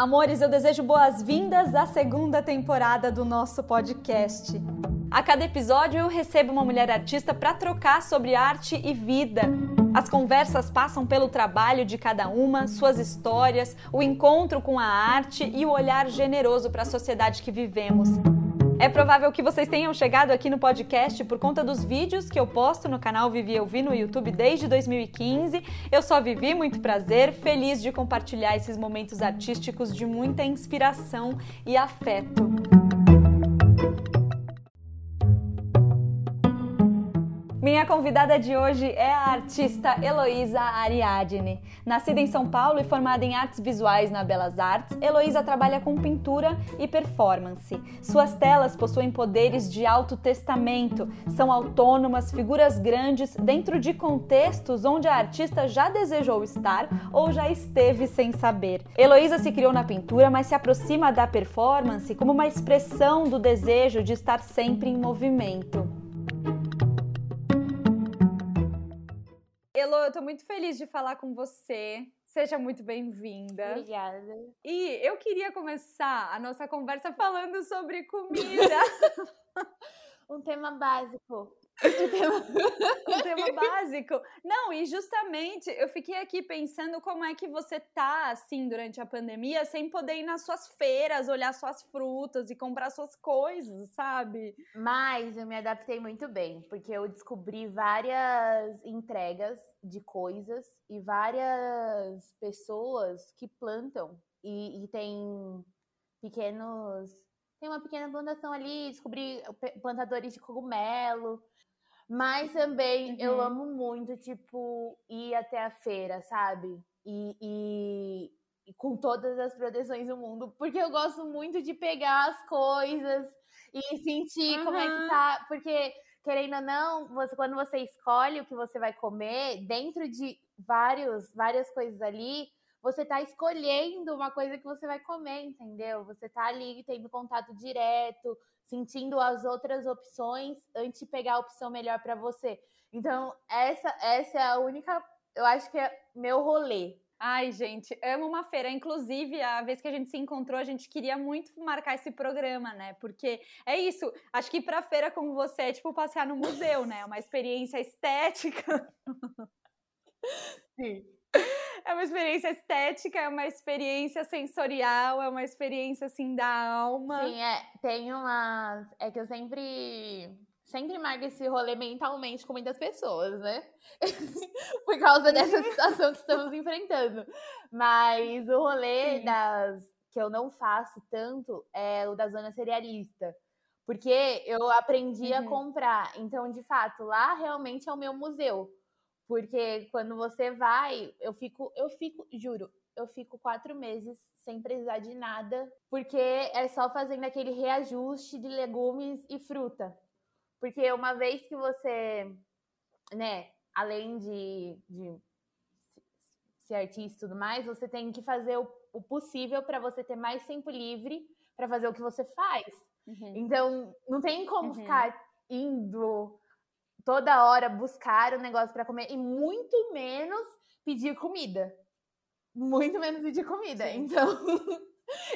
Amores, eu desejo boas-vindas à segunda temporada do nosso podcast. A cada episódio eu recebo uma mulher artista para trocar sobre arte e vida. As conversas passam pelo trabalho de cada uma, suas histórias, o encontro com a arte e o olhar generoso para a sociedade que vivemos. É provável que vocês tenham chegado aqui no podcast por conta dos vídeos que eu posto no canal Vivi Eu Vi no YouTube desde 2015. Eu só Vivi, muito prazer, feliz de compartilhar esses momentos artísticos de muita inspiração e afeto. Minha convidada de hoje é a artista Heloísa Ariadne. Nascida em São Paulo e formada em artes visuais na Belas Artes, Heloísa trabalha com pintura e performance. Suas telas possuem poderes de autotestamento, são autônomas, figuras grandes dentro de contextos onde a artista já desejou estar ou já esteve sem saber. Heloísa se criou na pintura, mas se aproxima da performance como uma expressão do desejo de estar sempre em movimento. Elo, eu tô muito feliz de falar com você. Seja muito bem-vinda. Obrigada. E eu queria começar a nossa conversa falando sobre comida. um tema básico. um tema básico. Não, e justamente eu fiquei aqui pensando como é que você tá assim durante a pandemia, sem poder ir nas suas feiras, olhar suas frutas e comprar suas coisas, sabe? Mas eu me adaptei muito bem, porque eu descobri várias entregas de coisas e várias pessoas que plantam e, e tem pequenos tem uma pequena plantação ali, descobri plantadores de cogumelo. Mas também uhum. eu amo muito, tipo, ir até a feira, sabe? E, e, e, com todas as proteções do mundo, porque eu gosto muito de pegar as coisas e sentir uhum. como é que tá. Porque, querendo ou não, você, quando você escolhe o que você vai comer, dentro de vários, várias coisas ali, você tá escolhendo uma coisa que você vai comer, entendeu? Você tá ali tendo contato direto, sentindo as outras opções antes de pegar a opção melhor para você. Então, essa, essa é a única, eu acho que é meu rolê. Ai, gente, amo uma feira. Inclusive, a vez que a gente se encontrou, a gente queria muito marcar esse programa, né? Porque é isso. Acho que pra feira como você é tipo passear no museu, né? Uma experiência estética. Sim. É uma experiência estética, é uma experiência sensorial, é uma experiência assim da alma. Sim, é. Tem uma. É que eu sempre. Sempre marco esse rolê mentalmente com muitas pessoas, né? Por causa dessa situação que estamos enfrentando. Mas o rolê Sim. das que eu não faço tanto é o da zona cerealista. Porque eu aprendi uhum. a comprar. Então, de fato, lá realmente é o meu museu. Porque quando você vai, eu fico, eu fico, juro, eu fico quatro meses sem precisar de nada, porque é só fazendo aquele reajuste de legumes e fruta. Porque uma vez que você, né, além de, de ser artista e tudo mais, você tem que fazer o, o possível para você ter mais tempo livre para fazer o que você faz. Uhum. Então, não tem como uhum. ficar indo toda hora buscar um negócio para comer e muito menos pedir comida. Muito menos pedir comida. Sim. Então,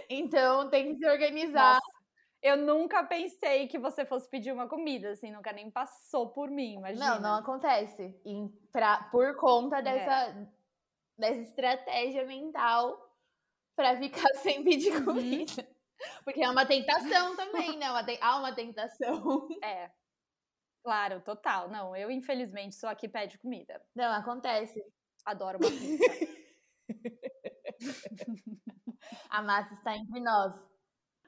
então tem que se organizar. Nossa, eu nunca pensei que você fosse pedir uma comida, assim, nunca nem passou por mim, imagina. Não, não acontece. E pra, por conta é. dessa, é. dessa estratégia mental para ficar sem pedir uhum. comida. Porque é uma tentação também, né? Uma, há uma tentação. É. Claro, total. Não, eu infelizmente sou aqui pede comida. Não, acontece. Adoro uma pizza. a massa está entre nós.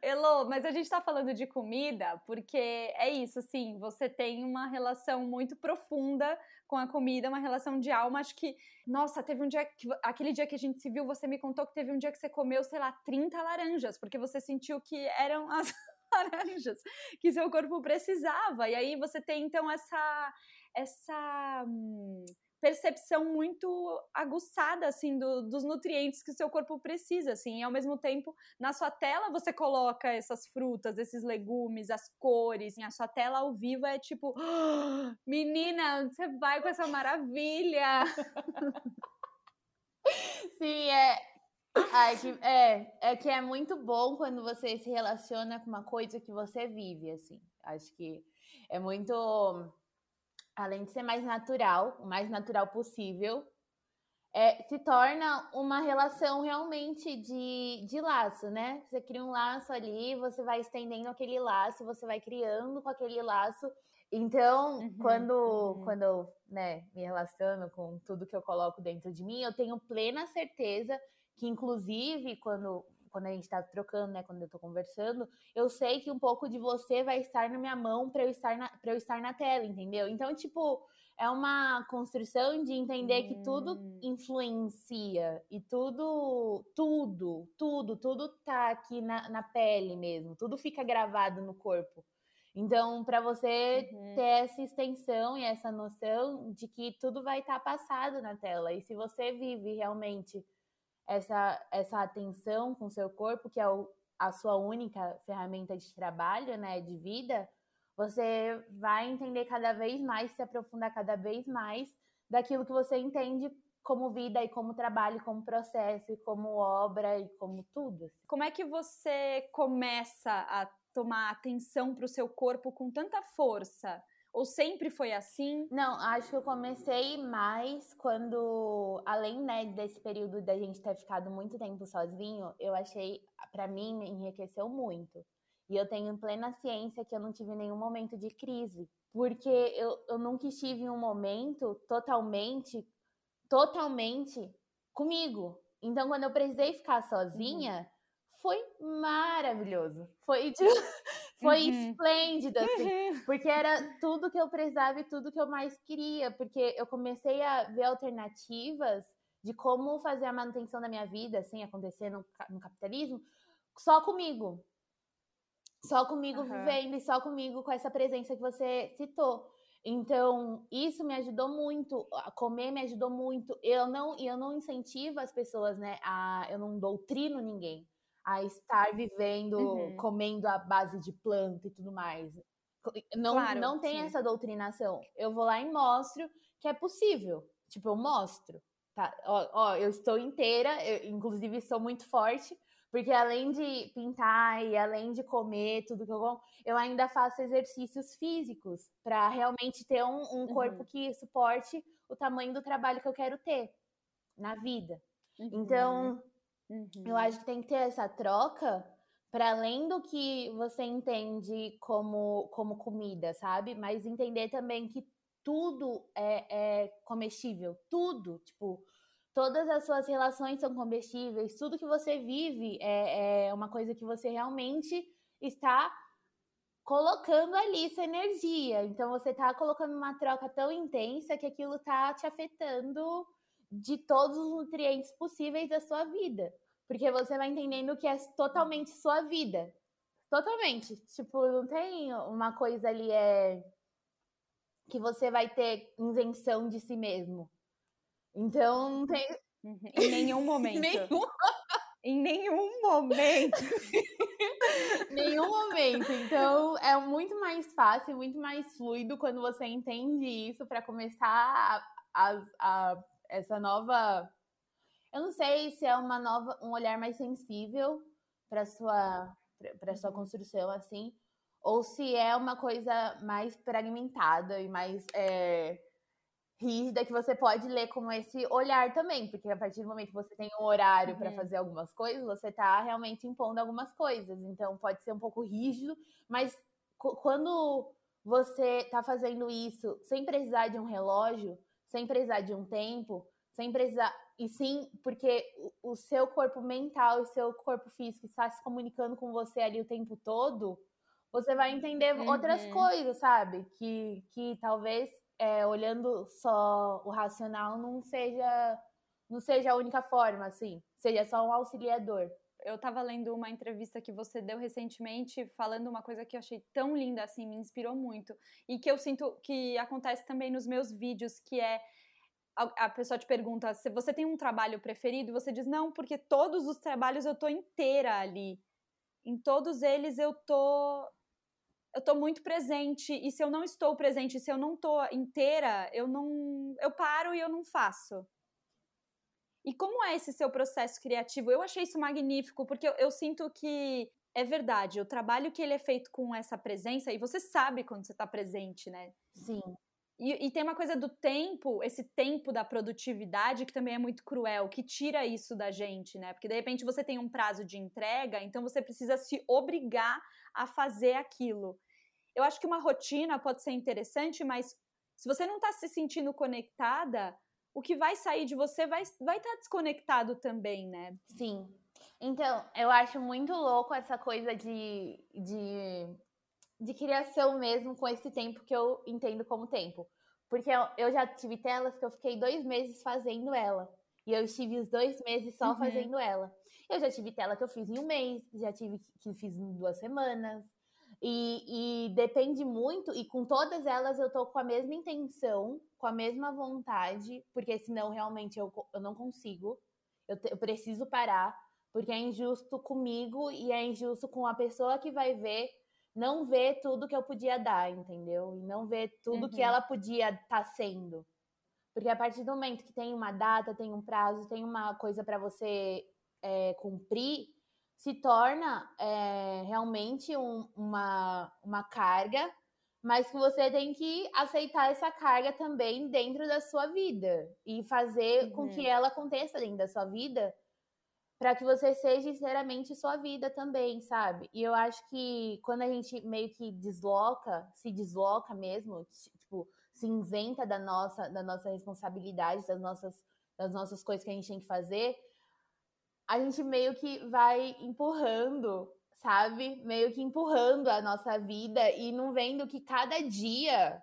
Elô, mas a gente está falando de comida porque é isso, assim, você tem uma relação muito profunda com a comida, uma relação de alma. Acho que, nossa, teve um dia que, aquele dia que a gente se viu, você me contou que teve um dia que você comeu, sei lá, 30 laranjas, porque você sentiu que eram as laranjas que seu corpo precisava. E aí você tem então essa essa hum, percepção muito aguçada assim do, dos nutrientes que o seu corpo precisa assim. E ao mesmo tempo na sua tela você coloca essas frutas esses legumes as cores. E a sua tela ao vivo é tipo oh, menina você vai com essa maravilha. Sim é Ai, que, é, é que é muito bom quando você se relaciona com uma coisa que você vive, assim. Acho que é muito. Além de ser mais natural, o mais natural possível, é, se torna uma relação realmente de, de laço, né? Você cria um laço ali, você vai estendendo aquele laço, você vai criando com aquele laço. Então, uhum, quando, uhum. quando eu né, me relaciono com tudo que eu coloco dentro de mim, eu tenho plena certeza que, inclusive, quando, quando a gente está trocando, né, quando eu estou conversando, eu sei que um pouco de você vai estar na minha mão para eu estar na, eu estar na tela, entendeu? Então, tipo, é uma construção de entender hum. que tudo hum. influencia e tudo, tudo, tudo, tudo tá aqui na, na pele mesmo, tudo fica gravado no corpo. Então, para você uhum. ter essa extensão e essa noção de que tudo vai estar tá passado na tela, e se você vive realmente essa, essa atenção com seu corpo, que é o, a sua única ferramenta de trabalho, né, de vida, você vai entender cada vez mais, se aprofundar cada vez mais daquilo que você entende como vida e como trabalho, como processo e como obra e como tudo. Como é que você começa a tomar atenção para o seu corpo com tanta força? Ou sempre foi assim? Não, acho que eu comecei mais quando, além né, desse período da gente ter ficado muito tempo sozinho, eu achei, para mim, me enriqueceu muito. E eu tenho plena ciência que eu não tive nenhum momento de crise, porque eu, eu nunca estive em um momento totalmente, totalmente comigo. Então, quando eu precisei ficar sozinha, uhum. foi maravilhoso. Foi, tipo, foi uhum. esplêndido, assim, uhum. porque era tudo que eu precisava e tudo que eu mais queria, porque eu comecei a ver alternativas de como fazer a manutenção da minha vida, assim, acontecer no, no capitalismo, só comigo. Só comigo uhum. vivendo e só comigo com essa presença que você citou. Então, isso me ajudou muito, a comer me ajudou muito. Eu não, eu não incentivo as pessoas, né, a eu não doutrino ninguém a estar vivendo, uhum. comendo a base de planta e tudo mais. Não, claro, não tem sim. essa doutrinação. Eu vou lá e mostro que é possível. Tipo, eu mostro. Tá? Ó, ó eu estou inteira, eu, inclusive sou muito forte, porque além de pintar e além de comer tudo que eu como, eu ainda faço exercícios físicos para realmente ter um, um corpo uhum. que suporte o tamanho do trabalho que eu quero ter na vida. Uhum. Então, uhum. eu acho que tem que ter essa troca para além do que você entende como, como comida, sabe? Mas entender também que tudo é, é comestível, tudo. Tipo, todas as suas relações são comestíveis, tudo que você vive é, é uma coisa que você realmente está colocando ali sua energia. Então você está colocando uma troca tão intensa que aquilo está te afetando de todos os nutrientes possíveis da sua vida. Porque você vai entendendo que é totalmente sua vida. Totalmente. Tipo, não tem uma coisa ali é que você vai ter invenção de si mesmo. Então não tem. Uhum. Em nenhum momento. nenhum... Em nenhum momento. nenhum momento. Então é muito mais fácil, muito mais fluido quando você entende isso para começar a, a, a, essa nova. Eu não sei se é uma nova, um olhar mais sensível para sua para sua construção assim, ou se é uma coisa mais fragmentada e mais é, rígida que você pode ler como esse olhar também, porque a partir do momento que você tem um horário uhum. para fazer algumas coisas, você está realmente impondo algumas coisas. Então pode ser um pouco rígido, mas quando você está fazendo isso sem precisar de um relógio, sem precisar de um tempo, sem precisar e sim porque o, o seu corpo mental e seu corpo físico está se comunicando com você ali o tempo todo, você vai entender uhum. outras coisas, sabe? Que, que talvez é, olhando só o racional não seja não seja a única forma, assim, seja só um auxiliador. Eu estava lendo uma entrevista que você deu recentemente, falando uma coisa que eu achei tão linda, assim, me inspirou muito. E que eu sinto que acontece também nos meus vídeos, que é a, pessoa te pergunta se você tem um trabalho preferido, você diz não, porque todos os trabalhos eu tô inteira ali. Em todos eles eu tô eu tô muito presente e se eu não estou presente, se eu não tô inteira, eu não eu paro e eu não faço. E como é esse seu processo criativo? Eu achei isso magnífico, porque eu, eu sinto que é verdade, o trabalho que ele é feito com essa presença, e você sabe quando você está presente, né? Sim. E, e, tem uma coisa do tempo, esse tempo da produtividade, que também é muito cruel, que tira isso da gente, né? Porque de repente você tem um prazo de entrega, então você precisa se obrigar a fazer aquilo. Eu acho que uma rotina pode ser interessante, mas se você não está se sentindo conectada, o que vai sair de você vai estar vai tá desconectado também, né? Sim. Então, eu acho muito louco essa coisa de, de de criação mesmo com esse tempo que eu entendo como tempo. Porque eu, eu já tive telas que eu fiquei dois meses fazendo ela. E eu estive os dois meses só uhum. fazendo ela. Eu já tive tela que eu fiz em um mês, já tive que fiz em duas semanas. E, e, depende muito, e com todas elas eu tô com a mesma intenção, com a mesma vontade, porque senão realmente eu, eu não consigo. Eu, te, eu preciso parar, porque é injusto comigo e é injusto com a pessoa que vai ver não ver tudo que eu podia dar, entendeu? E não ver tudo uhum. que ela podia estar tá sendo. Porque a partir do momento que tem uma data, tem um prazo, tem uma coisa para você é, cumprir, se torna é, realmente um, uma, uma carga, mas que você tem que aceitar essa carga também dentro da sua vida e fazer uhum. com que uhum. ela aconteça dentro da sua vida para que você seja inteiramente sua vida também, sabe? E eu acho que quando a gente meio que desloca, se desloca mesmo, tipo, se isenta da nossa, da nossa responsabilidade, das nossas, das nossas coisas que a gente tem que fazer, a gente meio que vai empurrando, sabe? Meio que empurrando a nossa vida e não vendo que cada dia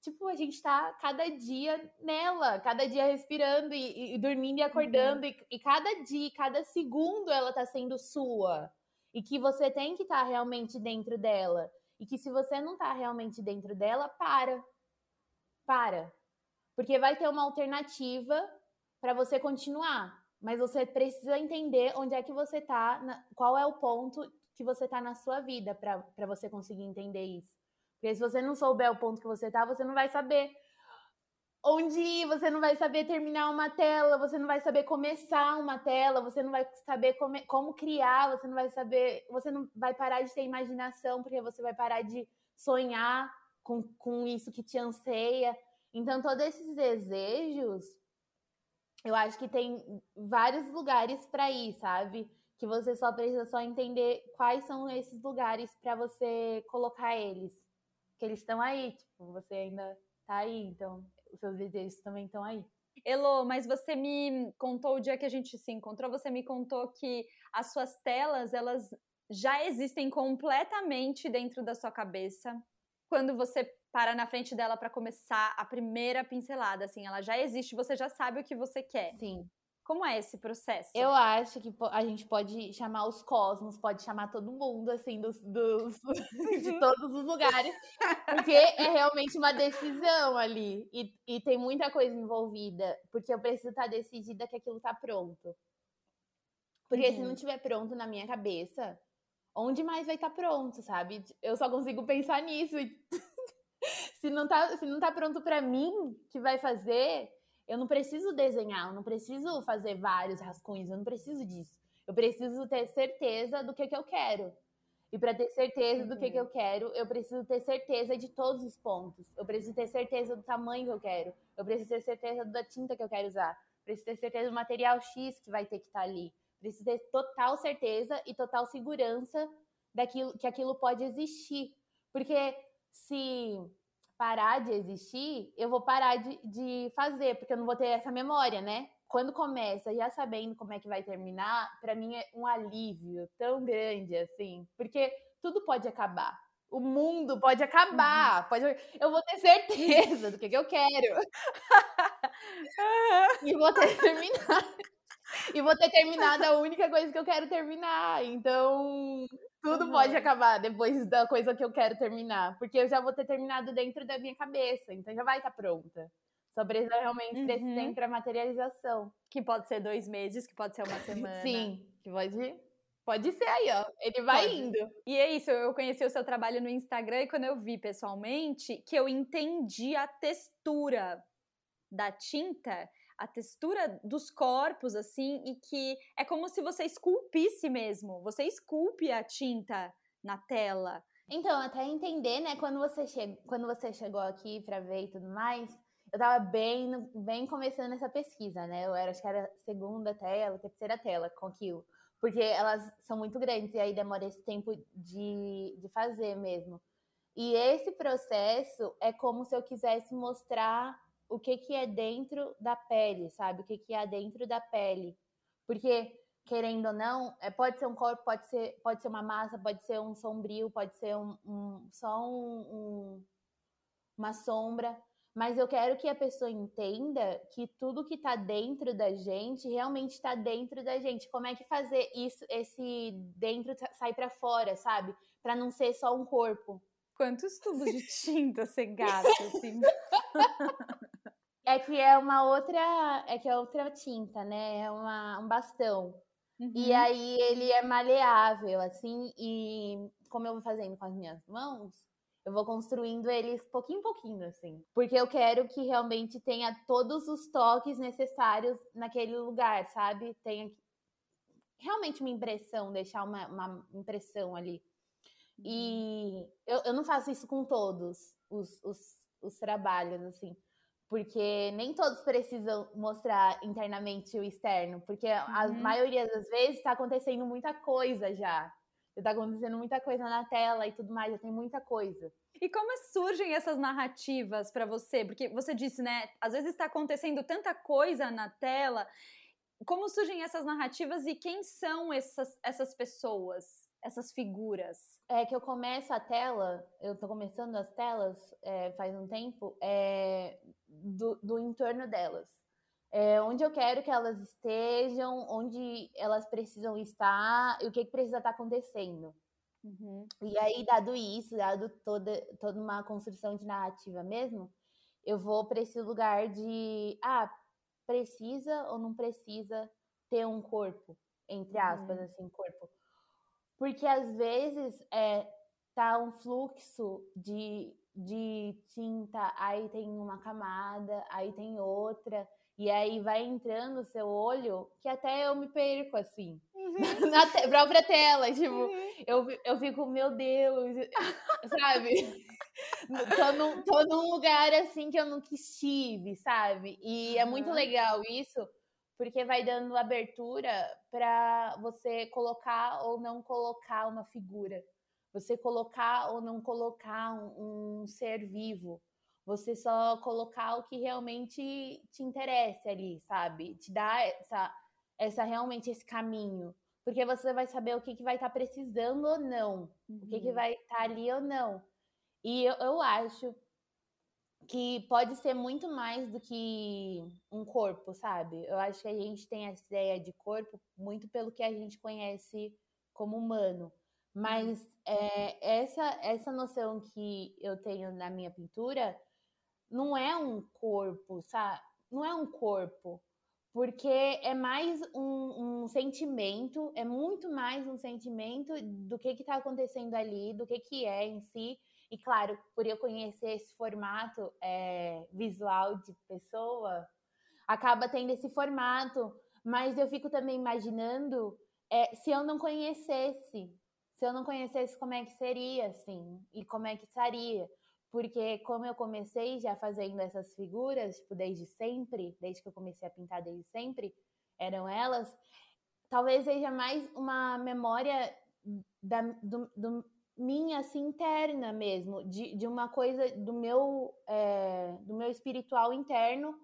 tipo, a gente tá cada dia nela, cada dia respirando e, e dormindo e acordando, uhum. e, e, cada dia, cada segundo ela tá sendo sua. E que você tem que estar tá realmente dentro dela. E que se você não tá realmente dentro dela, para. Para. Porque vai ter uma alternativa para você continuar. Mas você precisa entender onde é que você tá, na, qual é o ponto que você tá na sua vida para você conseguir entender isso. Porque se você não souber o ponto que você tá, você não vai saber onde ir, você não vai saber terminar uma tela, você não vai saber começar uma tela, você não vai saber como, como criar, você não vai saber, você não vai parar de ter imaginação, porque você vai parar de sonhar com, com isso que te anseia. Então, todos esses desejos, eu acho que tem vários lugares para ir, sabe? Que você só precisa só entender quais são esses lugares para você colocar eles que eles estão aí, tipo, você ainda tá aí, então os seus desejos também estão aí. Elo, mas você me contou o dia que a gente se encontrou, você me contou que as suas telas, elas já existem completamente dentro da sua cabeça. Quando você para na frente dela para começar a primeira pincelada, assim, ela já existe, você já sabe o que você quer. Sim. Como é esse processo? Eu acho que a gente pode chamar os cosmos, pode chamar todo mundo, assim, dos, dos de todos os lugares, porque é realmente uma decisão ali. E, e tem muita coisa envolvida, porque eu preciso estar decidida que aquilo está pronto. Porque uhum. se não estiver pronto na minha cabeça, onde mais vai estar tá pronto, sabe? Eu só consigo pensar nisso. Se não tá, se não tá pronto para mim, que vai fazer, eu não preciso desenhar, eu não preciso fazer vários rascunhos, eu não preciso disso. Eu preciso ter certeza do que, que eu quero. E para ter certeza do que, que eu uhum. quero, eu preciso ter certeza de todos os pontos. Eu preciso ter certeza do tamanho que eu quero. Eu preciso ter certeza da tinta que eu quero usar. Eu preciso ter certeza do material X que vai ter que estar tá ali. Eu preciso ter total certeza e total segurança daquilo que aquilo pode existir. Porque se parar de existir, eu vou parar de, de fazer, porque eu não vou ter essa memória, né? Quando começa, já sabendo como é que vai terminar, para mim é um alívio tão grande assim, porque tudo pode acabar. O mundo pode acabar, uhum. pode, eu vou ter certeza do que, que eu quero. e vou ter terminado. E vou ter terminado a única coisa que eu quero terminar. Então, tudo uhum. pode acabar depois da coisa que eu quero terminar, porque eu já vou ter terminado dentro da minha cabeça, então já vai estar tá pronta. Só precisa realmente uhum. desse tempo para materialização. Que pode ser dois meses, que pode ser uma semana. Sim, que pode, pode ser aí, ó. Ele vai pode. indo. E é isso, eu conheci o seu trabalho no Instagram e quando eu vi pessoalmente, que eu entendi a textura da tinta, a textura dos corpos, assim, e que é como se você esculpisse mesmo. Você esculpe a tinta na tela. Então, até entender, né, quando você, che... quando você chegou aqui para ver e tudo mais, eu tava bem, bem começando essa pesquisa, né? Eu era, acho que era segunda tela, terceira tela com aquilo. Porque elas são muito grandes e aí demora esse tempo de, de fazer mesmo. E esse processo é como se eu quisesse mostrar o que, que é dentro da pele, sabe? O que, que é dentro da pele. Porque, querendo ou não, é, pode ser um corpo, pode ser, pode ser uma massa, pode ser um sombrio, pode ser um, um só um, um, uma sombra. Mas eu quero que a pessoa entenda que tudo que está dentro da gente realmente está dentro da gente. Como é que fazer isso, esse dentro sair para fora, sabe? Para não ser só um corpo. Quantos tubos de tinta você gasta, assim? é que é uma outra, é que é outra tinta, né? É uma, um bastão. Uhum. E aí ele é maleável, assim, e como eu vou fazendo com as minhas mãos, eu vou construindo eles pouquinho em pouquinho, assim. Porque eu quero que realmente tenha todos os toques necessários naquele lugar, sabe? Tenha realmente uma impressão, deixar uma, uma impressão ali. E eu, eu não faço isso com todos os, os, os trabalhos, assim porque nem todos precisam mostrar internamente o externo, porque uhum. a maioria das vezes está acontecendo muita coisa já. Está acontecendo muita coisa na tela e tudo mais, já tem muita coisa. E como surgem essas narrativas para você? Porque você disse, né? Às vezes está acontecendo tanta coisa na tela. Como surgem essas narrativas e quem são essas, essas pessoas? Essas figuras? É que eu começo a tela, eu tô começando as telas é, faz um tempo, é, do, do entorno delas. É, onde eu quero que elas estejam, onde elas precisam estar e o que, que precisa estar acontecendo. Uhum. E aí, dado isso, dado toda, toda uma construção de narrativa mesmo, eu vou para esse lugar de, ah, precisa ou não precisa ter um corpo, entre aspas, uhum. assim, corpo. Porque às vezes é, tá um fluxo de, de tinta, aí tem uma camada, aí tem outra, e aí vai entrando o seu olho, que até eu me perco, assim, uhum. na te própria tela, tipo, uhum. eu, eu fico, meu Deus, sabe? tô, num, tô num lugar, assim, que eu nunca estive, sabe? E uhum. é muito legal isso, porque vai dando abertura para você colocar ou não colocar uma figura, você colocar ou não colocar um, um, ser vivo, você só colocar o que realmente te interessa ali, sabe? Te dá essa, essa realmente esse caminho, porque você vai saber o que, que vai estar tá precisando ou não, uhum. o que, que uhum. vai estar tá ali ou não. E eu, eu acho que pode ser muito mais do que um corpo, sabe? Eu acho que a gente tem essa ideia de corpo muito pelo que a gente conhece como humano. Mas é, essa, essa noção que eu tenho na minha pintura não é um corpo, sabe? Não é um corpo, porque é mais um, um sentimento, é muito mais um sentimento do que está acontecendo ali, do que, que é em si e claro, por eu conhecer esse formato é, visual de pessoa, acaba tendo esse formato. Mas eu fico também imaginando é, se eu não conhecesse, se eu não conhecesse como é que seria, assim, e como é que estaria. Porque como eu comecei já fazendo essas figuras, tipo, desde sempre, desde que eu comecei a pintar desde sempre, eram elas, talvez seja mais uma memória da, do, do, minha assim interna mesmo, de, de uma coisa do meu é, do meu espiritual interno,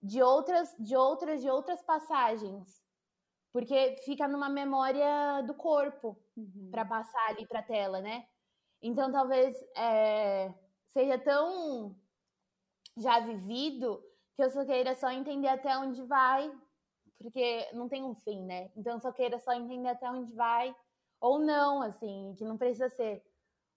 de outras de outras de outras passagens, porque fica numa memória do corpo uhum. para passar ali para tela, né? Então talvez é, seja tão já vivido que eu só queira só entender até onde vai, porque não tem um fim, né? Então eu só queira só entender até onde vai ou não, assim, que não precisa ser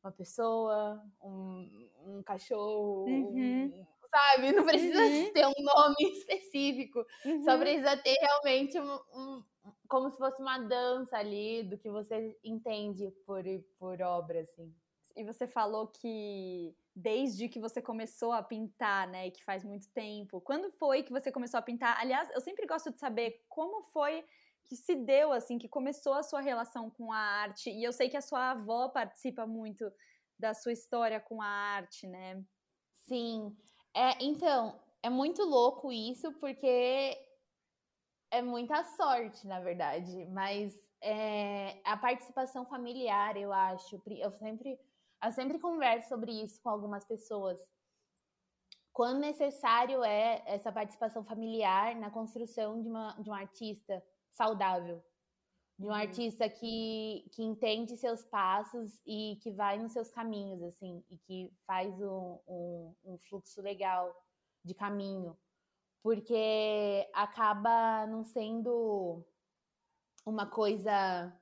uma pessoa, um, um cachorro, uhum. um, sabe? Não precisa uhum. ter um nome específico, uhum. só precisa ter realmente um, um, como se fosse uma dança ali do que você entende por, por obra, assim. E você falou que desde que você começou a pintar, né? Que faz muito tempo. Quando foi que você começou a pintar? Aliás, eu sempre gosto de saber como foi que se deu, assim, que começou a sua relação com a arte. E eu sei que a sua avó participa muito da sua história com a arte, né? Sim. É, então, é muito louco isso, porque é muita sorte, na verdade. Mas é, a participação familiar, eu acho. Eu sempre, eu sempre converso sobre isso com algumas pessoas. Quando necessário é essa participação familiar na construção de, uma, de um artista saudável, de um uhum. artista que, que entende seus passos e que vai nos seus caminhos, assim, e que faz um, um, um fluxo legal de caminho, porque acaba não sendo uma coisa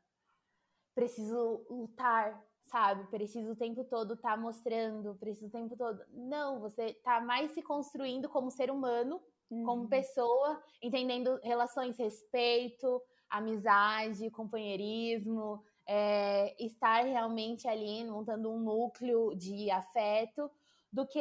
preciso lutar, sabe? Preciso o tempo todo estar tá mostrando, preciso o tempo todo. Não, você tá mais se construindo como ser humano, uhum. como pessoa, entendendo relações, respeito, amizade, companheirismo, é, estar realmente ali montando um núcleo de afeto, do que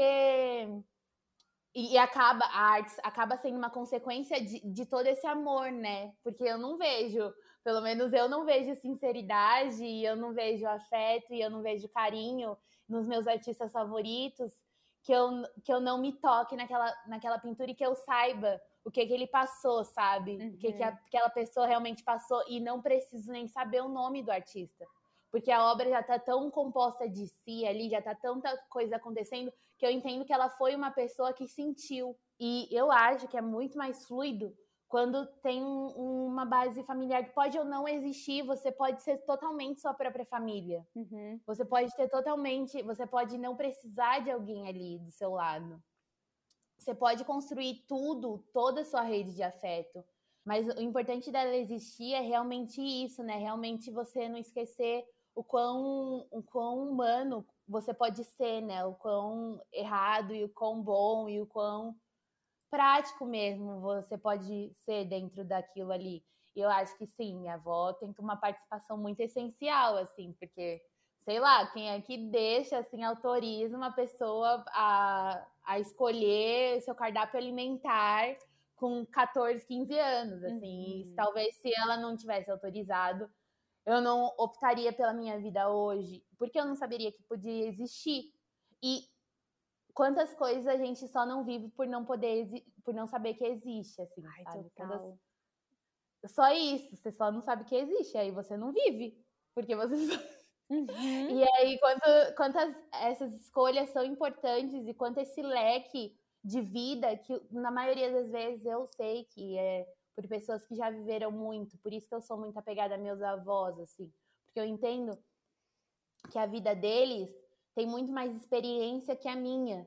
e, e, acaba a arte acaba sendo uma consequência de, de todo esse amor, né? Porque eu não vejo, pelo menos eu não vejo sinceridade, e eu não vejo afeto, e eu não vejo carinho nos meus artistas favoritos, que eu, que eu não me toque naquela, naquela pintura e que eu saiba o que, que ele passou, sabe? Uhum. O que, que uhum. aquela pessoa realmente passou, e não preciso nem saber o nome do artista. Porque a obra já tá tão composta de si ali, já tá tanta coisa acontecendo, que eu entendo que ela foi uma pessoa que sentiu. E eu acho que é muito mais fluido quando tem um, uma base familiar que pode ou não existir, você pode ser totalmente sua própria família. Uhum. Você pode ter totalmente, você pode não precisar de alguém ali do seu lado. Você pode construir tudo, toda a sua rede de afeto. Mas o importante dela existir é realmente isso, né? Realmente você não esquecer o quão, o quão humano você pode ser, né? O quão errado e o quão bom e o quão prático mesmo você pode ser dentro daquilo ali. Eu acho que sim, minha avó tem uma participação muito essencial, assim, porque, sei lá, quem é que deixa, assim, autoriza uma pessoa a, a escolher seu cardápio alimentar com 14, 15 anos, assim. Uhum. Talvez se ela não tivesse autorizado, eu não optaria pela minha vida hoje, porque eu não saberia que podia existir. E quantas coisas a gente só não vive por não poder, por não saber que existe, assim, Ai, sabe? Quantas... Só isso, você só não sabe que existe, aí você não vive, porque você Uhum. E aí, quanto, quantas essas escolhas são importantes e quanto esse leque de vida, que na maioria das vezes eu sei que é por pessoas que já viveram muito. Por isso que eu sou muito apegada a meus avós, assim. Porque eu entendo que a vida deles tem muito mais experiência que a minha.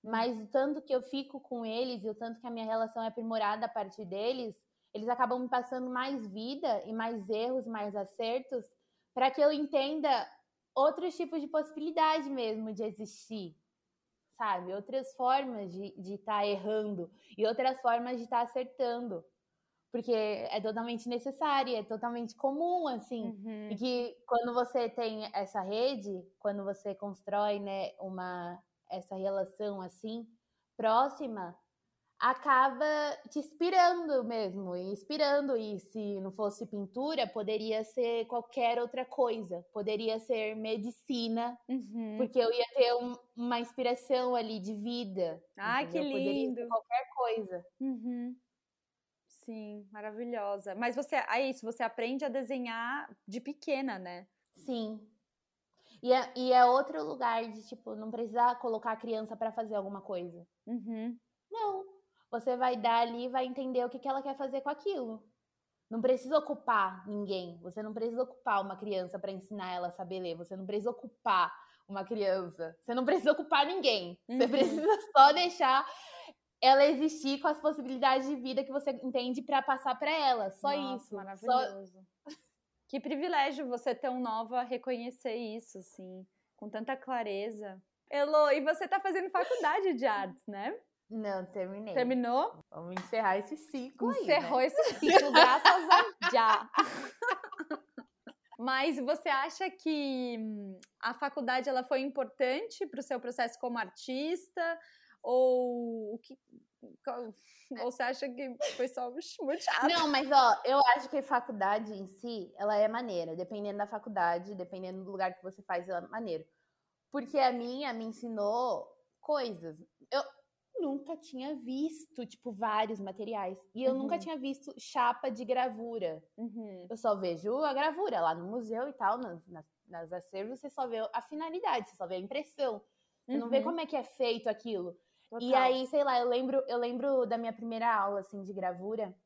Mas o tanto que eu fico com eles e o tanto que a minha relação é aprimorada a partir deles, eles acabam me passando mais vida e mais erros, mais acertos, para que eu entenda outros tipos de possibilidade mesmo de existir, sabe? Outras formas de estar tá errando e outras formas de estar tá acertando porque é totalmente necessária, é totalmente comum, assim. Uhum. E que quando você tem essa rede, quando você constrói, né, uma, essa relação assim, próxima, acaba te inspirando mesmo, e inspirando. E se não fosse pintura, poderia ser qualquer outra coisa, poderia ser medicina, uhum. porque eu ia ter um, uma inspiração ali de vida. Entendeu? que lindo! qualquer coisa. Uhum. Sim, maravilhosa. Mas você, é isso, você aprende a desenhar de pequena, né? Sim. E é, e é outro lugar de, tipo, não precisar colocar a criança para fazer alguma coisa. Uhum. Não. Você vai dar ali vai entender o que, que ela quer fazer com aquilo. Não precisa ocupar ninguém. Você não precisa ocupar uma criança para ensinar ela a saber ler. Você não precisa ocupar uma criança. Você não precisa ocupar ninguém. Uhum. Você precisa só deixar ela existir com as possibilidades de vida que você entende para passar para ela. Só Nossa, isso. Maravilhoso. Só... Que privilégio você tão nova reconhecer isso, assim, com tanta clareza. Elo, e você tá fazendo faculdade de artes, né? Não, terminei. Terminou? Vamos encerrar esse ciclo Encerrou aí, né? esse ciclo, graças a já. Mas você acha que hum, a faculdade ela foi importante para o seu processo como artista? Ou o que, ou você acha que foi só muito chato? Não, mas ó, eu acho que a faculdade em si, ela é maneira. Dependendo da faculdade, dependendo do lugar que você faz, ela é maneira. Porque a minha me ensinou coisas. Eu nunca tinha visto, tipo, vários materiais. E eu uhum. nunca tinha visto chapa de gravura. Uhum. Eu só vejo a gravura lá no museu e tal, nas, nas, nas acervos, você só vê a finalidade, você só vê a impressão. Você uhum. não vê uhum. como é que é feito aquilo. Total. E aí, sei lá, eu lembro, eu lembro da minha primeira aula assim de gravura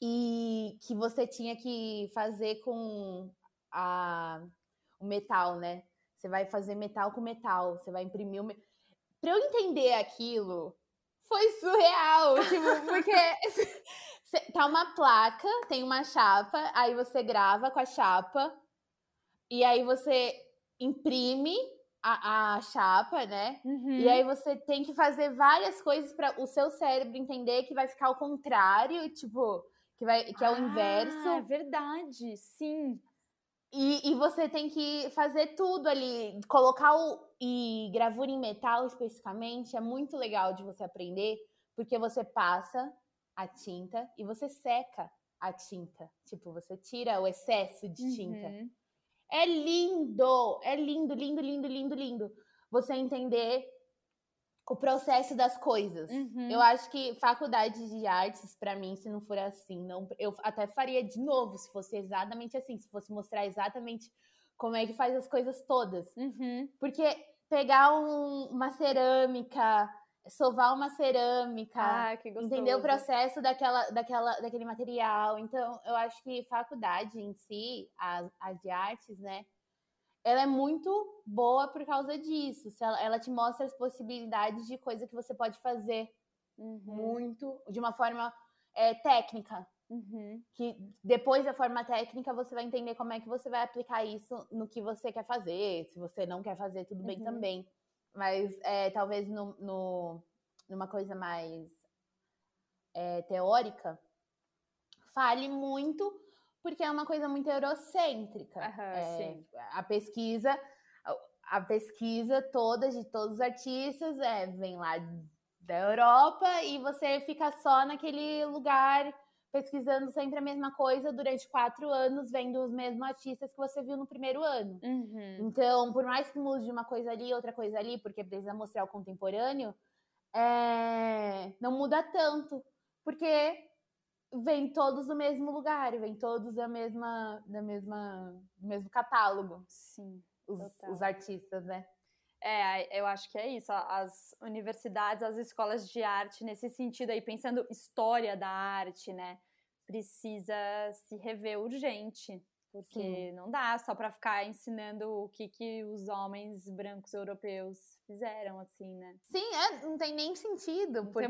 e que você tinha que fazer com a, o metal, né? Você vai fazer metal com metal, você vai imprimir o me... Para eu entender aquilo, foi surreal, tipo, porque tá uma placa, tem uma chapa, aí você grava com a chapa e aí você imprime a, a chapa, né? Uhum. E aí você tem que fazer várias coisas para o seu cérebro entender que vai ficar ao contrário, tipo, que, vai, que é o ah, inverso. É verdade, sim. E, e você tem que fazer tudo ali, colocar o. E gravura em metal especificamente é muito legal de você aprender, porque você passa a tinta e você seca a tinta. Tipo, você tira o excesso de tinta. Uhum. É lindo, é lindo, lindo, lindo, lindo, lindo. Você entender o processo das coisas. Uhum. Eu acho que faculdade de artes, para mim, se não for assim, não, eu até faria de novo, se fosse exatamente assim, se fosse mostrar exatamente como é que faz as coisas todas. Uhum. Porque pegar um, uma cerâmica, sovar uma cerâmica, ah, entender o processo daquela, daquela, daquele material. Então, eu acho que faculdade em si, a, a de artes, né, ela é muito boa por causa disso. Ela, ela te mostra as possibilidades de coisa que você pode fazer uhum. muito, de uma forma é, técnica. Uhum. Que depois da forma técnica você vai entender como é que você vai aplicar isso no que você quer fazer. Se você não quer fazer, tudo bem uhum. também mas é, talvez no, no, numa coisa mais é, teórica, fale muito, porque é uma coisa muito eurocêntrica. Uhum, é, a pesquisa, a pesquisa toda de todos os artistas é, vem lá da Europa e você fica só naquele lugar pesquisando sempre a mesma coisa durante quatro anos, vendo os mesmos artistas que você viu no primeiro ano. Uhum. Então, por mais que mude uma coisa ali, outra coisa ali, porque precisa mostrar o contemporâneo, é... não muda tanto, porque vem todos do mesmo lugar, vem todos da mesma, da mesma, do mesmo catálogo. Sim. Os, os artistas, né? É, eu acho que é isso. As universidades, as escolas de arte, nesse sentido aí, pensando história da arte, né? Precisa se rever urgente. Porque Sim. não dá só para ficar ensinando o que, que os homens brancos europeus fizeram, assim, né? Sim, é, não tem nem sentido, porque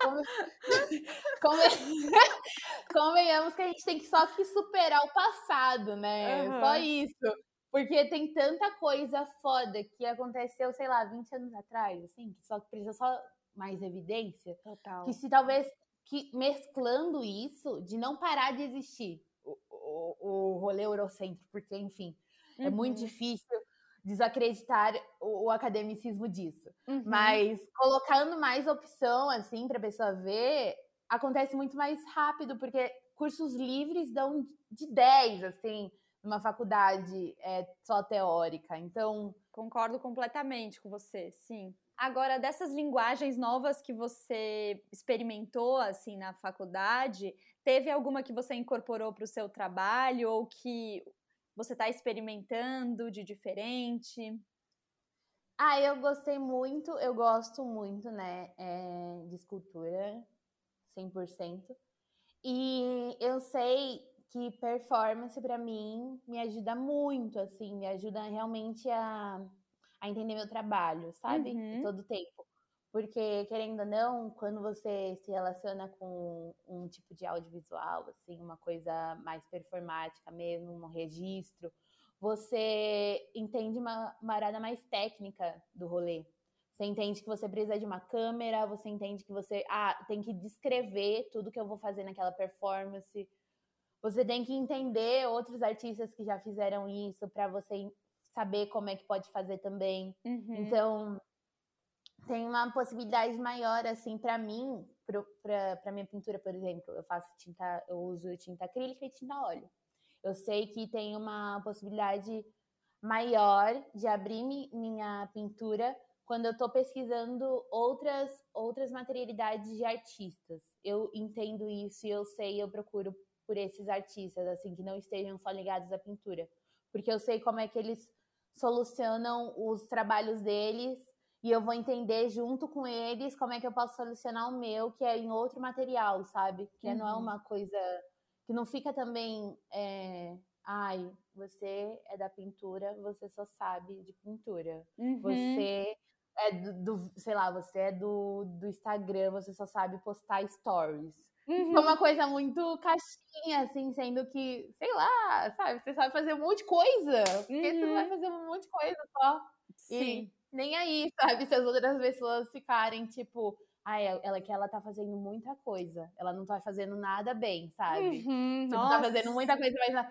como, como, convenhamos que a gente tem que só que superar o passado, né? Uhum. Só isso. Porque tem tanta coisa foda que aconteceu, sei lá, 20 anos atrás, assim, que só precisa só mais evidência. Total. Que se talvez que mesclando isso, de não parar de existir o, o, o rolê eurocêntrico, porque, enfim, uhum. é muito difícil desacreditar o, o academicismo disso. Uhum. Mas colocando mais opção, assim, para a pessoa ver, acontece muito mais rápido, porque cursos livres dão de 10, assim numa faculdade é, só teórica. Então. Concordo completamente com você, sim. Agora, dessas linguagens novas que você experimentou assim na faculdade, teve alguma que você incorporou para o seu trabalho ou que você está experimentando de diferente? Ah, eu gostei muito, eu gosto muito, né, é, de escultura, 100%. E eu sei que performance para mim me ajuda muito, assim, me ajuda realmente a, a entender meu trabalho, sabe? Uhum. Todo tempo. Porque, querendo ou não, quando você se relaciona com um tipo de audiovisual, assim, uma coisa mais performática mesmo, um registro, você entende uma, uma arada mais técnica do rolê. Você entende que você precisa de uma câmera, você entende que você ah, tem que descrever tudo que eu vou fazer naquela performance você tem que entender outros artistas que já fizeram isso para você saber como é que pode fazer também. Uhum. Então, tem uma possibilidade maior, assim, para mim, para minha pintura, por exemplo. Eu faço tinta, eu uso tinta acrílica e tinta óleo. Eu sei que tem uma possibilidade maior de abrir minha pintura quando eu estou pesquisando outras outras materialidades de artistas. Eu entendo isso e eu sei, eu procuro por esses artistas assim que não estejam só ligados à pintura, porque eu sei como é que eles solucionam os trabalhos deles e eu vou entender junto com eles como é que eu posso solucionar o meu, que é em outro material, sabe? Que uhum. não é uhum. uma coisa que não fica também, é, ai, você é da pintura, você só sabe de pintura. Uhum. Você é do, do, sei lá, você é do, do Instagram, você só sabe postar stories. Uhum. É uma coisa muito caixinha, assim, sendo que, sei lá, sabe, você sabe fazer um monte de coisa. Porque uhum. você vai fazer um monte de coisa só. Sim. E nem aí, sabe? Se as outras pessoas ficarem, tipo, ah, ela que ela tá fazendo muita coisa. Ela não tá fazendo nada bem, sabe? Uhum, tipo, tá fazendo muita coisa, mas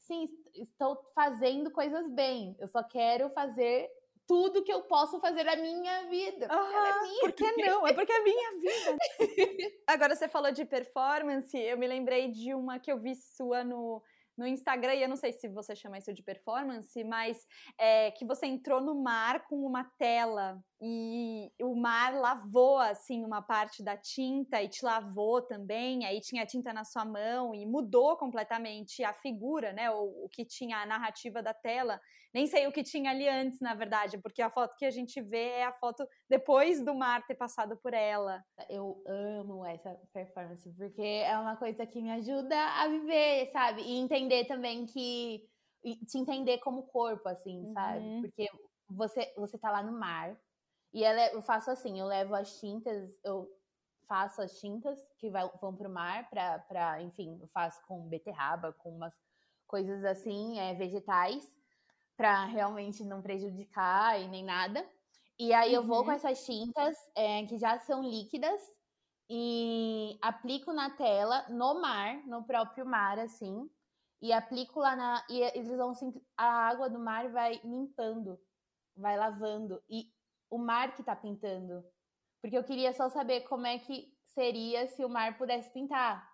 sim, estou fazendo coisas bem. Eu só quero fazer tudo que eu posso fazer na minha vida. Uhum, é minha. Por que não? É porque é minha vida. Agora você falou de performance, eu me lembrei de uma que eu vi sua no no Instagram, e eu não sei se você chama isso de performance, mas é, que você entrou no mar com uma tela e o mar lavou assim uma parte da tinta e te lavou também, aí tinha tinta na sua mão e mudou completamente a figura, né? O, o que tinha a narrativa da tela. Nem sei o que tinha ali antes, na verdade, porque a foto que a gente vê é a foto depois do mar ter passado por ela. Eu amo essa performance, porque é uma coisa que me ajuda a viver, sabe? E entender também que. te entender como corpo, assim, uhum. sabe? Porque você, você tá lá no mar e ela, eu faço assim, eu levo as tintas, eu faço as tintas que vai, vão pro mar para, enfim, eu faço com beterraba, com umas coisas assim, é, vegetais, para realmente não prejudicar e nem nada. E aí eu vou com uhum. essas tintas é, que já são líquidas e aplico na tela, no mar, no próprio mar, assim, e aplico lá na. E eles vão. A água do mar vai limpando, vai lavando. E o mar que tá pintando. Porque eu queria só saber como é que seria se o mar pudesse pintar.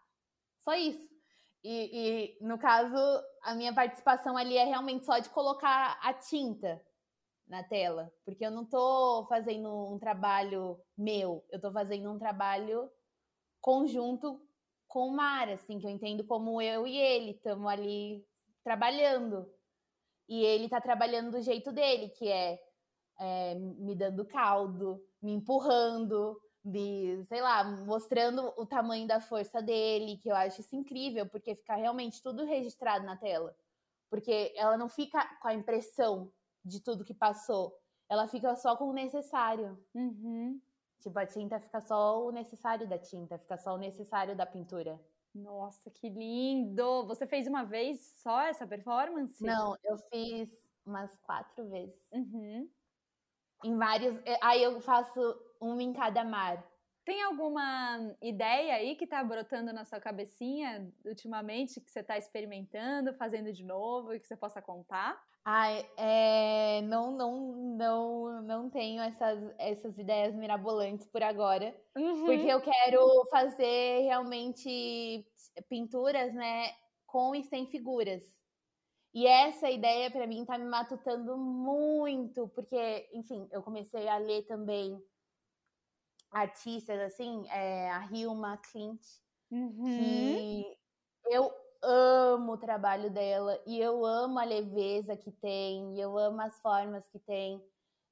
Só isso. E, e, no caso, a minha participação ali é realmente só de colocar a tinta na tela. Porque eu não tô fazendo um trabalho meu, eu tô fazendo um trabalho conjunto com o mar, assim, que eu entendo como eu e ele estamos ali trabalhando. E ele tá trabalhando do jeito dele, que é é, me dando caldo, me empurrando, me, sei lá, mostrando o tamanho da força dele, que eu acho isso incrível, porque fica realmente tudo registrado na tela. Porque ela não fica com a impressão de tudo que passou, ela fica só com o necessário. Uhum. Tipo, a tinta fica só o necessário da tinta, fica só o necessário da pintura. Nossa, que lindo! Você fez uma vez só essa performance? Não, eu fiz umas quatro vezes. Uhum em vários. Eh, aí eu faço um em cada mar. Tem alguma ideia aí que tá brotando na sua cabecinha ultimamente que você tá experimentando, fazendo de novo e que você possa contar? Ai, é, não, não, não, não tenho essas, essas ideias mirabolantes por agora, uhum. porque eu quero fazer realmente pinturas, né, com e sem figuras. E essa ideia para mim tá me matutando muito, porque, enfim, eu comecei a ler também artistas assim, é, a Hilma Clint, uhum. que eu amo o trabalho dela e eu amo a leveza que tem, eu amo as formas que tem.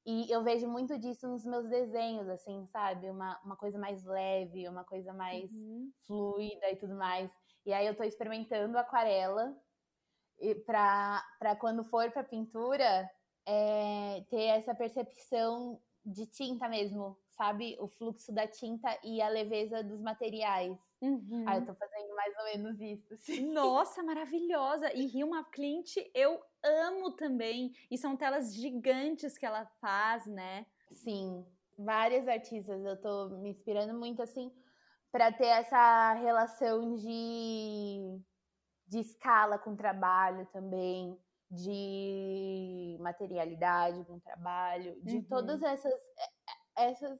E eu vejo muito disso nos meus desenhos, assim, sabe? Uma, uma coisa mais leve, uma coisa mais uhum. fluida e tudo mais. E aí eu tô experimentando aquarela para quando for para pintura é, ter essa percepção de tinta mesmo, sabe? O fluxo da tinta e a leveza dos materiais. Uhum. Ah, eu tô fazendo mais ou menos isso. Sim. Nossa, maravilhosa! E Hilma Clint eu amo também. E são telas gigantes que ela faz, né? Sim, várias artistas. Eu tô me inspirando muito assim para ter essa relação de de escala com trabalho também, de materialidade com trabalho, de uhum. todas essas, essas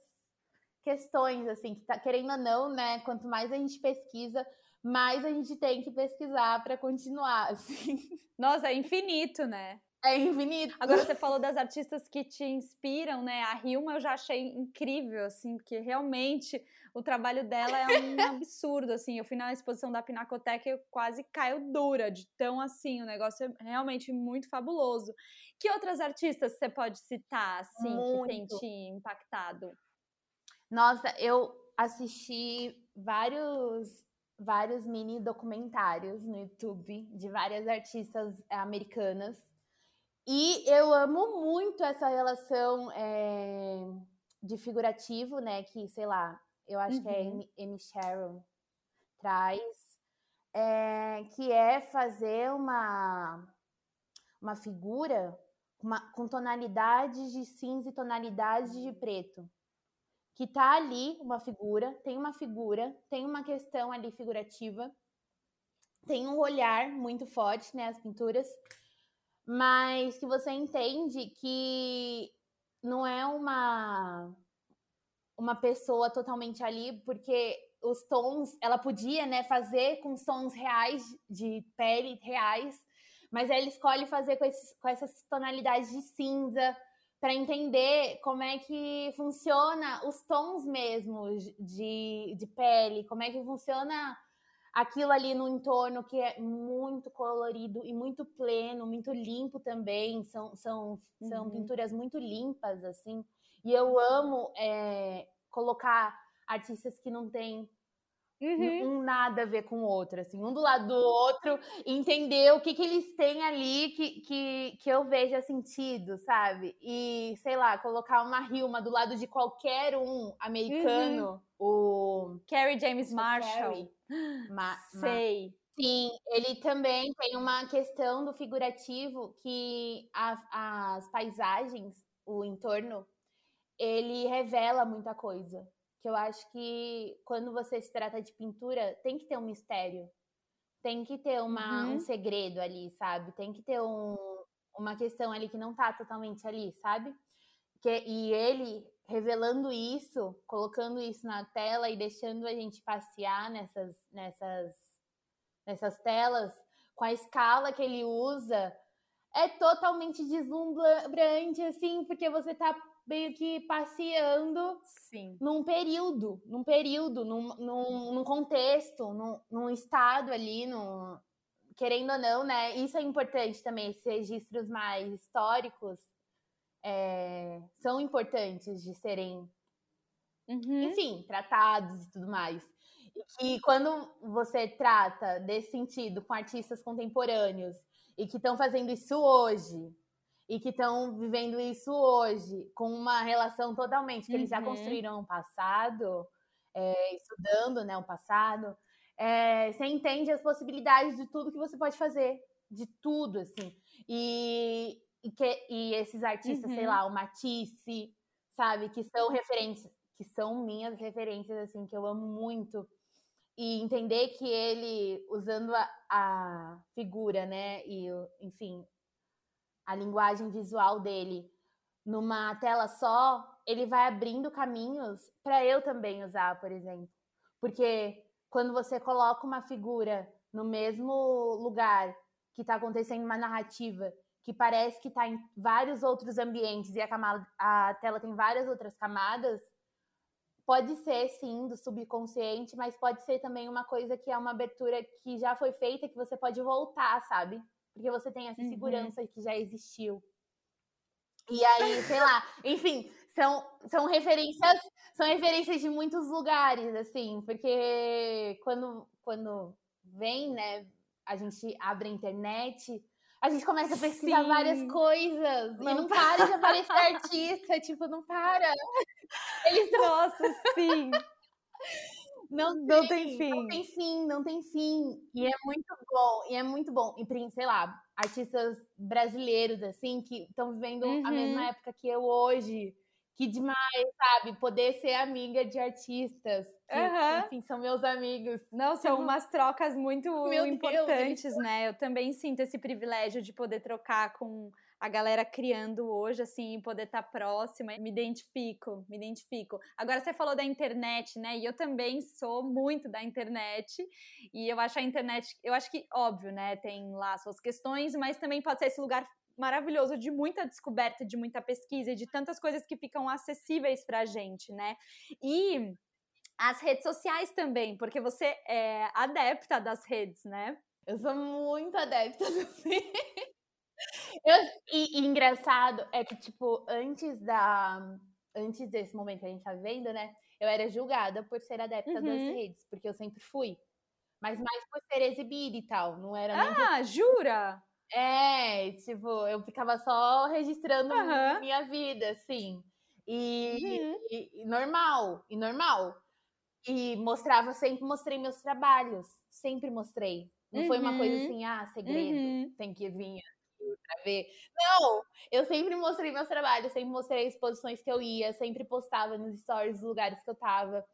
questões, assim, que tá, querendo ou não, né? Quanto mais a gente pesquisa, mais a gente tem que pesquisar para continuar, assim. Nossa, é infinito, né? É infinito. Agora você falou das artistas que te inspiram, né? A Hilma eu já achei incrível, assim, porque realmente o trabalho dela é um absurdo, assim. Eu fui na exposição da Pinacoteca e eu quase caio dura de tão assim, o negócio é realmente muito fabuloso. Que outras artistas você pode citar, assim, muito. que tem te impactado? Nossa, eu assisti vários vários mini documentários no YouTube de várias artistas americanas e eu amo muito essa relação é, de figurativo, né? Que, sei lá, eu acho uhum. que é uhum. Amy, Amy Sharon traz, é, que é fazer uma, uma figura uma, com tonalidades de cinza e tonalidades de preto. Que tá ali uma figura, tem uma figura, tem uma questão ali figurativa, tem um olhar muito forte, né? As pinturas mas que você entende que não é uma uma pessoa totalmente ali, porque os tons, ela podia, né, fazer com tons reais de pele reais, mas ela escolhe fazer com, esses, com essas tonalidades de cinza para entender como é que funciona os tons mesmo de, de pele, como é que funciona aquilo ali no entorno que é muito colorido e muito pleno, muito limpo também. São, são, uhum. são pinturas muito limpas, assim. E eu amo é, colocar artistas que não têm Uhum. um nada a ver com o outro, assim, um do lado do outro, entender o que, que eles têm ali que, que, que eu veja sentido, sabe? E, sei lá, colocar uma Hilma do lado de qualquer um americano, uhum. o... Carrie James Marshall. Ma Sei. Ma Sim, ele também tem uma questão do figurativo que a, as paisagens, o entorno, ele revela muita coisa que eu acho que quando você se trata de pintura, tem que ter um mistério. Tem que ter uma, uhum. um segredo ali, sabe? Tem que ter um, uma questão ali que não tá totalmente ali, sabe? Que, e ele revelando isso, colocando isso na tela e deixando a gente passear nessas, nessas, nessas telas, com a escala que ele usa, é totalmente deslumbrante, assim, porque você tá meio que passeando Sim. num período, num período, num, num, num contexto, num, num, estado ali, num, querendo ou não, né? Isso é importante também, esses registros mais históricos é, são importantes de serem, uhum. enfim, tratados e tudo mais. E que quando você trata desse sentido com artistas contemporâneos e que estão fazendo isso hoje, e que estão vivendo isso hoje, com uma relação totalmente que uhum. eles já uhum. construíram no passado, é, estudando né, o passado, é, você entende as possibilidades de tudo que você pode fazer, de tudo, assim. E, e, que, e esses artistas, uhum. sei lá, o Matisse, sabe, que são referências, que são minhas referências, assim, que eu amo muito. E entender que ele, usando a, a figura, né, e, enfim, a linguagem visual dele numa tela só, ele vai abrindo caminhos para eu também usar, por exemplo. Porque quando você coloca uma figura no mesmo lugar que está acontecendo uma narrativa que parece que está em vários outros ambientes e a, camada, a tela tem várias outras camadas, pode ser sim do subconsciente, mas pode ser também uma coisa que é uma abertura que já foi feita que você pode voltar, sabe? porque você tem essa uhum. segurança que já existiu. E aí, sei lá, enfim, são, são referências, são referências de muitos lugares, assim, porque quando, quando vem, né, a gente abre a internet, a gente começa a pesquisar Sim. várias coisas não e não para de aparecer artista, tipo, não para. Eles Nossa, sim. Não, não tem, fim. Não tem fim, não tem fim. E é muito bom, e é muito bom. E, sei lá, artistas brasileiros, assim, que estão vivendo uhum. a mesma uhum. época que eu hoje. Que demais, sabe? Poder ser amiga de artistas Que, uhum. enfim, são meus amigos. Não, são umas trocas muito Meu importantes, Deus, né? Eu também sinto esse privilégio de poder trocar com a galera criando hoje, assim, poder estar tá próxima. Me identifico, me identifico. Agora, você falou da internet, né? E eu também sou muito da internet. E eu acho a internet, eu acho que, óbvio, né? Tem lá suas questões, mas também pode ser esse lugar maravilhoso de muita descoberta, de muita pesquisa, de tantas coisas que ficam acessíveis pra gente, né? E as redes sociais também, porque você é adepta das redes, né? Eu sou muito adepta das redes. Eu, e, e, engraçado é que, tipo, antes da. Antes desse momento que a gente tá vendo, né? Eu era julgada por ser adepta uhum. das redes, porque eu sempre fui. Mas mais por ser exibida e tal. Não era Ah, por... jura? É, tipo, eu ficava só registrando uhum. minha vida, assim. E, uhum. e, e, normal, e normal. E mostrava, sempre mostrei meus trabalhos. Sempre mostrei. Não foi uma coisa uhum. assim, ah, segredo, uhum. tem que vir para ver. Não, eu sempre mostrei meus trabalhos, sempre mostrei exposições que eu ia, sempre postava nos stories os lugares que eu tava,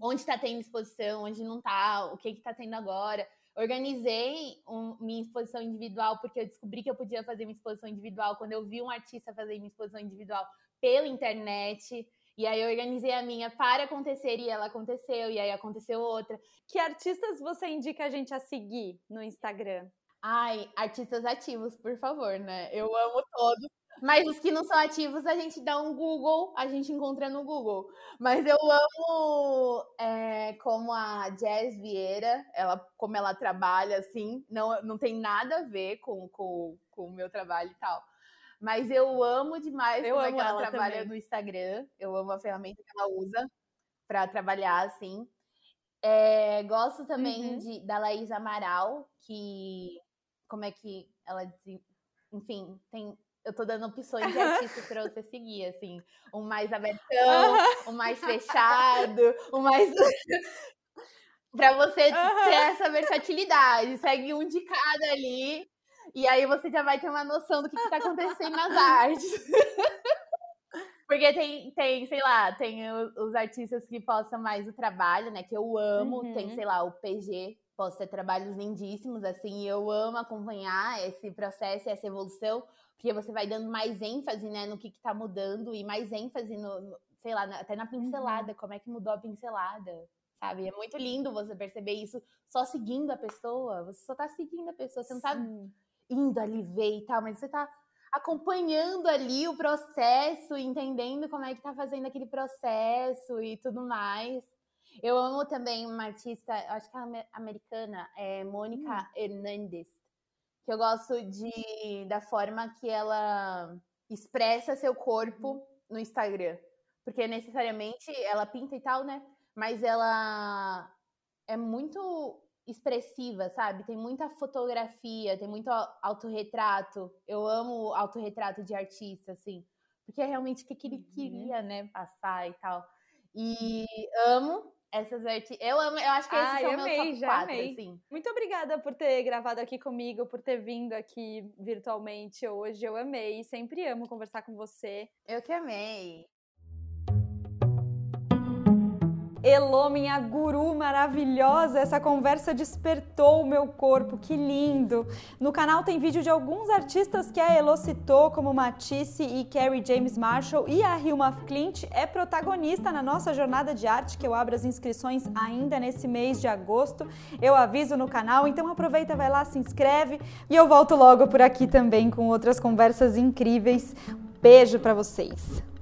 onde está tendo exposição, onde não tá, o que que tá tendo agora. Organizei um, minha exposição individual porque eu descobri que eu podia fazer minha exposição individual quando eu vi um artista fazer minha exposição individual pela internet. E aí eu organizei a minha para acontecer e ela aconteceu, e aí aconteceu outra. Que artistas você indica a gente a seguir no Instagram? Ai, artistas ativos, por favor, né? Eu amo todos. Mas os que não são ativos, a gente dá um Google, a gente encontra no Google. Mas eu amo é, como a Jazz Vieira, ela, como ela trabalha, assim, não, não tem nada a ver com, com, com o meu trabalho e tal. Mas eu amo demais eu como é amo é ela, ela trabalha também. no Instagram. Eu amo a ferramenta que ela usa para trabalhar, assim. É, gosto também uhum. de, da Laís Amaral, que como é que ela enfim, tem eu tô dando opções de artistas para você seguir, assim, um mais abertão, um mais fechado, um mais para você ter essa versatilidade, segue um de cada ali, e aí você já vai ter uma noção do que, está acontecendo nas artes. Porque tem, tem, sei lá, tem os artistas que postam mais o trabalho, né? Que eu amo. Uhum. Tem, sei lá, o PG, posso ter trabalhos lindíssimos, assim, eu amo acompanhar esse processo, essa evolução, porque você vai dando mais ênfase, né, no que que tá mudando e mais ênfase no, no sei lá, até na pincelada, uhum. como é que mudou a pincelada, sabe? É muito lindo você perceber isso só seguindo a pessoa, você só tá seguindo a pessoa, você não tá Sim. indo ali ver e tal, mas você tá acompanhando ali o processo, entendendo como é que tá fazendo aquele processo e tudo mais. Eu amo também uma artista, acho que é americana, é Mônica hum. Hernandes, que eu gosto de da forma que ela expressa seu corpo hum. no Instagram. Porque necessariamente ela pinta e tal, né? Mas ela é muito expressiva, sabe? Tem muita fotografia, tem muito autorretrato. Eu amo autorretrato de artista, assim. Porque é realmente o que, que ele uhum. queria, né? Passar e tal. E amo essas artes. Eu amo, eu acho que esses Ai, são amei, meus top já 4, amei. assim. Muito obrigada por ter gravado aqui comigo, por ter vindo aqui virtualmente hoje. Eu amei, sempre amo conversar com você. Eu que amei. Elô, minha guru maravilhosa, essa conversa despertou o meu corpo, que lindo! No canal tem vídeo de alguns artistas que a Elô citou, como Matisse e Carrie James Marshall, e a Hilma Clint é protagonista na nossa jornada de arte, que eu abro as inscrições ainda nesse mês de agosto. Eu aviso no canal, então aproveita, vai lá, se inscreve e eu volto logo por aqui também com outras conversas incríveis. Beijo para vocês!